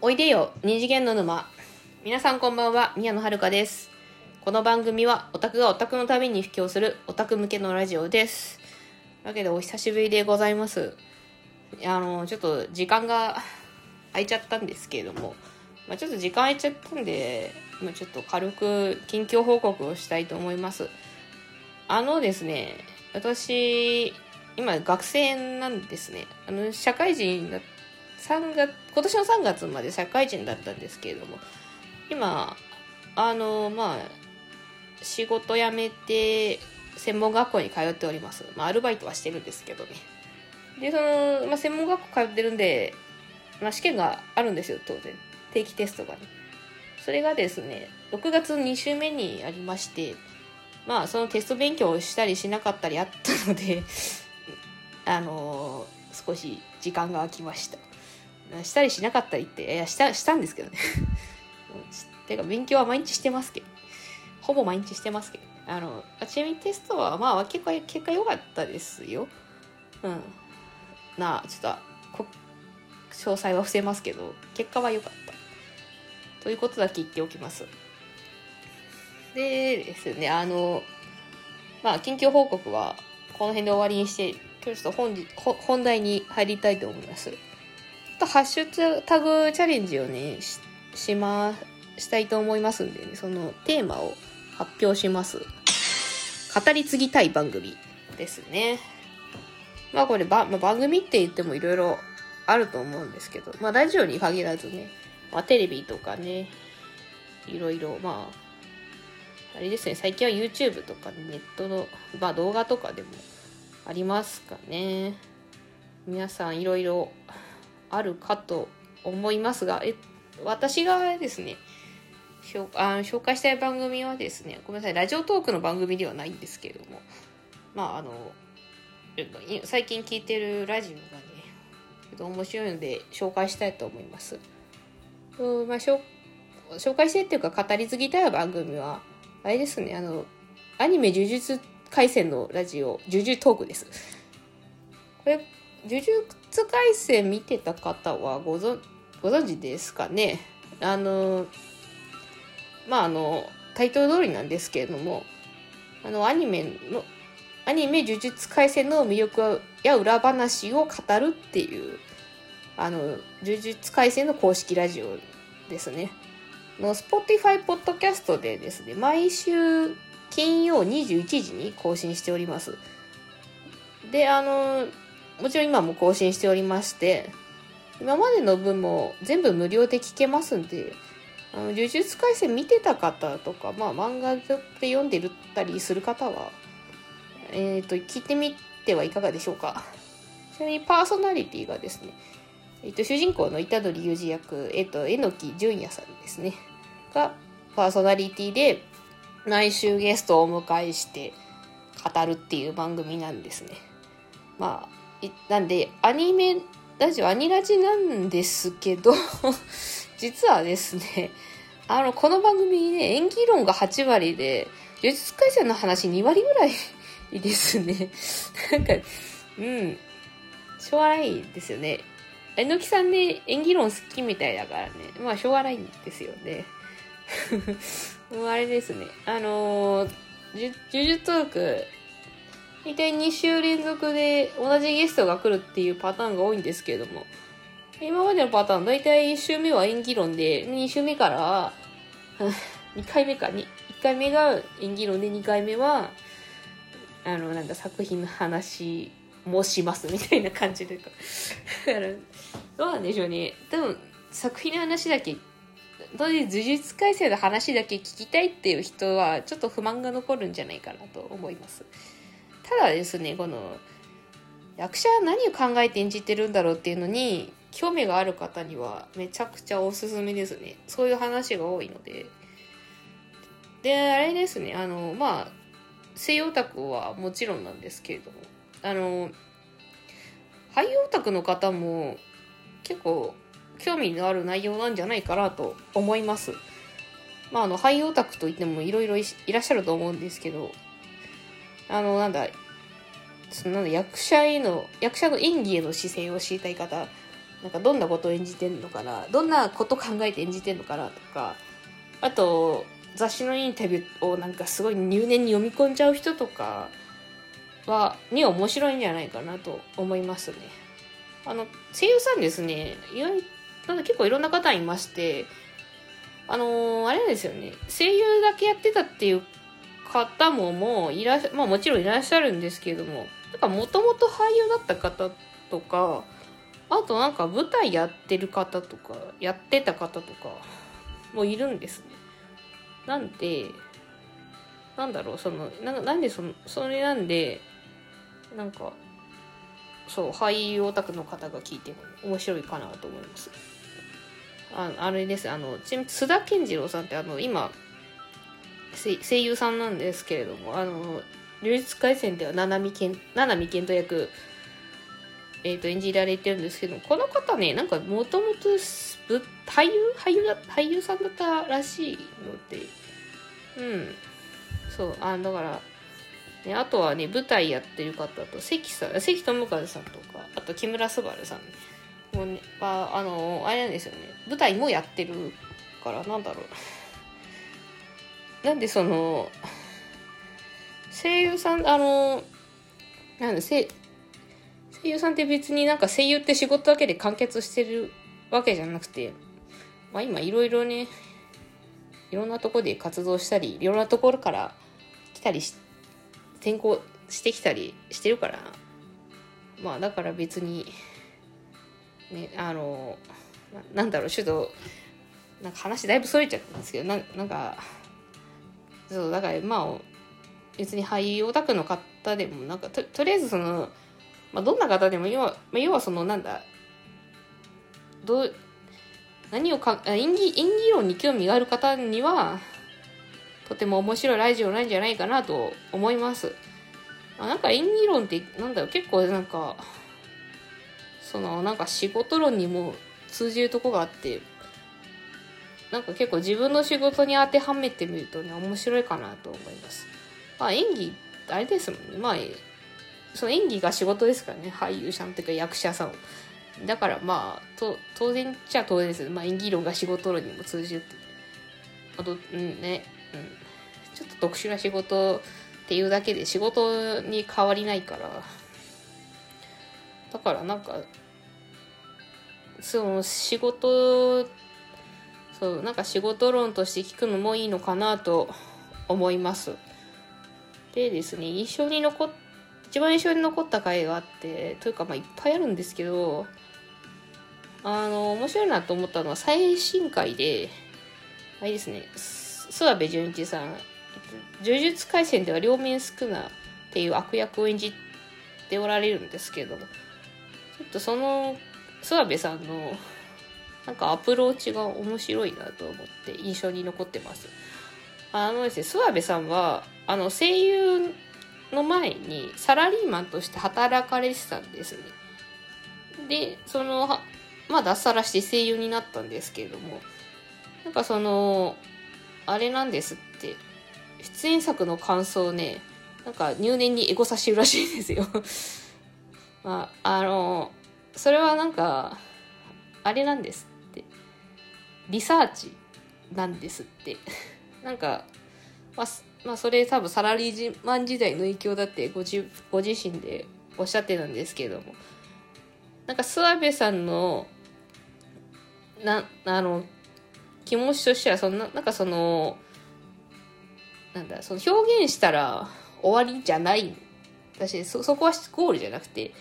おいでよ二次元の沼。皆さんこんばんは宮野遥です。この番組はオタクがオタクのために布教するオタク向けのラジオです。わけでお久しぶりでございます。あのちょっと時間が空いちゃったんですけれども、まあ、ちょっと時間空いちゃったんで、まあ、ちょっと軽く近況報告をしたいと思います。あのですね私今学生なんですね。あの社会人だ3月今年の3月まで社会人だったんですけれども今あのまあ仕事辞めて専門学校に通っております。まあアルバイトはしてるんですけどね。でその、まあ、専門学校通ってるんで、まあ、試験があるんですよ当然。定期テストがね。それがですね6月2週目にありましてまあそのテスト勉強をしたりしなかったりあったので あのー、少し時間が空きました。したりしなかったりっていやしたしたんですけどね。てか勉強は毎日してますけど。ほぼ毎日してますけど。あのちなみにテストはまあ結果結果良かったですよ。うん。なあちょっと詳細は伏せますけど結果は良かった。ということだけ言っておきます。でですね。あのまあ近況報告はこの辺で終わりにして今日ちょっと本本題に入りたいと思います。とハッシュタグチャレンジをねししましたいと思いますんで、ね、そのテーマを発表します。語り継ぎたい番組ですね。まあこれば、まあ、番組って言ってもいろいろあると思うんですけどまあラジオに限らずね、まあ、テレビとかねいろいろまああれですね最近は YouTube とかネットの、まあ、動画とかでもありますかね。皆さんいろいろあるかと思いますがえ私がですね紹あ紹介したい番組はですねごめんなさいラジオトークの番組ではないんですけれどもまああの最近聞いてるラジオがねちょっと面白いので紹介したいと思います。うんまあ、紹介してっていうか語り継ぎたい番組はあれですねあのアニメ呪術廻戦のラジオ呪術トークです。これ呪術廻戦見てた方はご存ご存知ですかね？あのまああのタイトル通りなんですけれどもあのアニメのアニメ呪術廻戦の魅力や裏話を語るっていうあの呪術廻戦の公式ラジオですね。の Spotify ポッドキャストでですね毎週金曜21時に更新しております。であのもちろん今も更新しておりまして、今までの分も全部無料で聞けますんで、あの呪術廻戦見てた方とか、まあ漫画で読んでるったりする方は、えっ、ー、と、聞いてみてはいかがでしょうか。ちなみにパーソナリティがですね、えっ、ー、と、主人公の虎杖裕二役、えっ、ー、と、榎木淳也さんですね、がパーソナリティで、毎週ゲストをお迎えして語るっていう番組なんですね。まあ、なんで、アニメラジオ、アニラジなんですけど 実はですね、あの、この番組ね、演技論が8割で、呪術廻戦の話2割ぐらい ですね。なんか、うん、しょうがないですよね。えのきさんね、演技論好きみたいだからね、まあしょうがないんですよね。もうあれですね、あのー、呪術トーク、大体2週連続で同じゲストが来るっていうパターンが多いんですけれども、今までのパターン、大体1週目は演技論で、2週目から、2回目か、1回目が演技論で、2回目は、あの、なんだ、作品の話もしますみたいな感じで。だから、どうなんでしょうね。多分、作品の話だけ、当時、呪術改正の話だけ聞きたいっていう人は、ちょっと不満が残るんじゃないかなと思います。ただですねこの役者は何を考えて演じてるんだろうっていうのに興味がある方にはめちゃくちゃおすすめですね。そういう話が多いので。であれですね。あのまあ西洋オタクはもちろんなんですけれども。あの俳優オタクの方も結構興味のある内容なんじゃないかなと思います。まああの俳優オタクといってもいろいろいらっしゃると思うんですけど。あの、なんだ、そのなんだ役者への、役者の演技への姿勢を知りたい方なんかどんなことを演じてんのかなどんなこと考えて演じてんのかなとかあと雑誌のインタビューをなんかすごい入念に読み込んじゃう人とかはに面白いんじゃないかなと思いますね。あの声優さんですね意外なんか結構いろんな方いましてあのー、あれですよね声優だけやってたっていう方ももういらっまあもちろんいらっしゃるんですけれどもなんかもともと俳優だった方とかあとなんか舞台やってる方とかやってた方とかもいるんですね。なんでなんだろうそのななんでそのそれなんでなんかそう俳優オタクの方が聞いても面白いかなと思います。ああれですあのちなみに須田健次郎さんってあの今声優さんなんですけれどもあの流術廻戦では七海健七海健人役えーと、演じられてるんですけどこの方ねなんかもともと俳優？俳優俳優さんだったらしいのでうん。そうあだからね、あとはね舞台やってる方と関さん関智和さんとかあと木村昴さんもうねああのあれなんですよね。舞台もやってるからなんだろう。なんでその声優さんあのなんで声声優さんって別になんか声優って仕事だけで完結してるわけじゃなくて、まあ今いろいろね、いろんなとこで活動したり、いろんなところから来たりし、転校してきたりしてるから、まあだから別に、ね、あの、なんだろう、ちょっと、なんか話だいぶそれちゃったんですけど、ななんか、そう、だからまあ、別に俳優オタクの方でも、なんかと、とりあえずその、まあ、どんな方でも要は、まあ、要はそのなんだどう何をか演技演技論に興味がある方にはとても面白いラジオなんじゃないかなと思います。あなんか演技論ってなんだろう結構なんかそのなんか仕事論にも通じるとこがあってなんか結構自分の仕事に当てはめてみるとね面白いかなと思います。まあ演技あれですもんね。まあその演技が仕事ですからね。俳優さんっていうか役者さん。だからまあと当然っちゃ当然です、まあ、演技論が仕事論にも通じるあとうんね、うん、ちょっと特殊な仕事っていうだけで仕事に変わりないから。だからなんかその仕事そうなんか仕事論として聞くのもいいのかなと思います。でですね印象に残っ一番印象に残った回があってというかまあいっぱいあるんですけどあの面白いなと思ったのは最新回であれですね諏訪部純一さん呪術廻戦では両面少なっていう悪役を演じておられるんですけどもちょっとその諏訪部さんのなんかアプローチが面白いなと思って印象に残ってますあのですね諏訪部さんはあの声優の前にサラリーマンとして働かれてたんですね。で、その、まあ脱サラして声優になったんですけれども、なんかその、あれなんですって、出演作の感想ね、なんか入念にエゴサしてるらしいんですよ。まあ、あの、それはなんか、あれなんです。リサーチなんですって。なんか、まあ、まあ、それ多分サラリーマン時代の影響だってごじご自身でおっしゃってたんですけれどもなんか諏訪部さんのなあの気持ちとしてはそんななんかそのなんだその表現したら終わりじゃない私そそこはゴールじゃなくて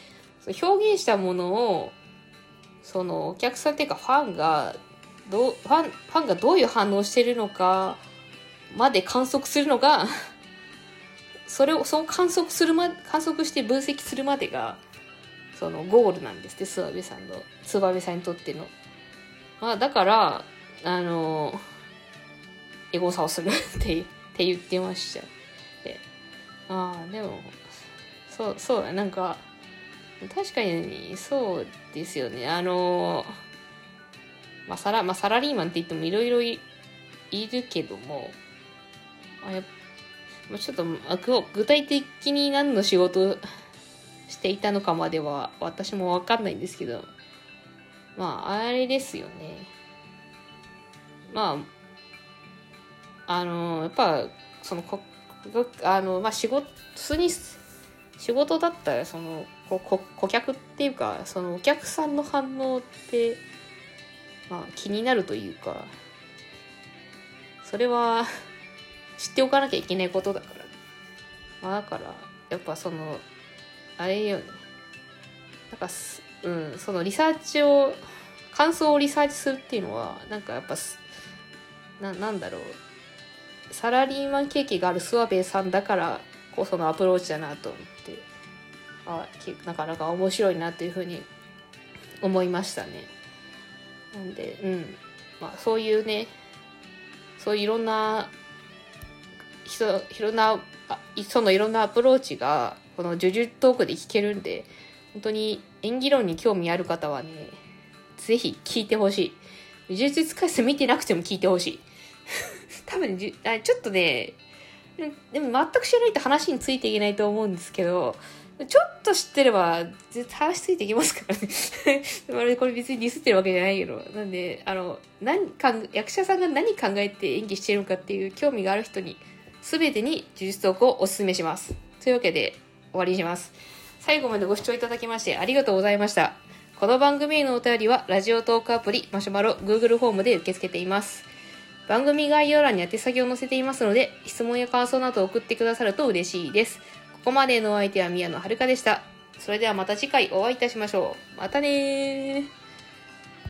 その表現したものをそのお客さんっていうかファンがどうファンファンがどういう反応してるのかまで観測するのが それをその観測するま観測して分析するまでがそのゴールなんですって諏訪部さんの燕さんにとっての。まあだからあのエゴサをする ってって言ってました。ああでもそうそうだなんか確かにそうですよねあのまあサラ,、まあ、サラリーマンって言ってもいろいろいるけどもあやまあちょっと具体的に何の仕事していたのかまでは私も分かんないんですけどまあ、あれですよね。まあ、あの、やっぱ、その、こあの、まあ、仕事、普通に仕事だったら、その、ここ顧客っていうか、そのお客さんの反応って、まあ、気になるというか、それは 知っておかなきゃいけないことだから。まあ、だから、やっぱその、あれよね。なんかうん、そのリサーチを、感想をリサーチするっていうのは、なんかやっぱ、な、なんだろう。サラリーマン経験がある諏訪部さんだからこそのアプローチだなと思って、あなかなか面白いなというふうに思いましたね。なんで、うん。まあそういうね、そういういろんな人、いろんな、そのいろんなアプローチが、このジュジュトークで聞けるんで、本当に演技論に興味ある方はね、ぜひ聞いてほしい。呪術廻戦見てなくても聞いてほしい。多分じあ、ちょっとね、でも全く知らないと話についていけないと思うんですけど、ちょっと知ってれば、絶対話ついていきますからね。これ別にディスってるわけじゃないけど。なんで、あの、何か、役者さんが何考えて演技してるのかっていう興味がある人に、すべてに呪術トークをお勧めします。というわけで、終わりにします。最後までご視聴いただきましてありがとうございました。この番組へのお便りは、ラジオトークアプリ、マシュマロ、Google フォームで受け付けています。番組概要欄に宛先を載せていますので、質問や感想などを送ってくださると嬉しいです。ここまでのお相手は宮野遥でした。それではまた次回お会いいたしましょう。またねー。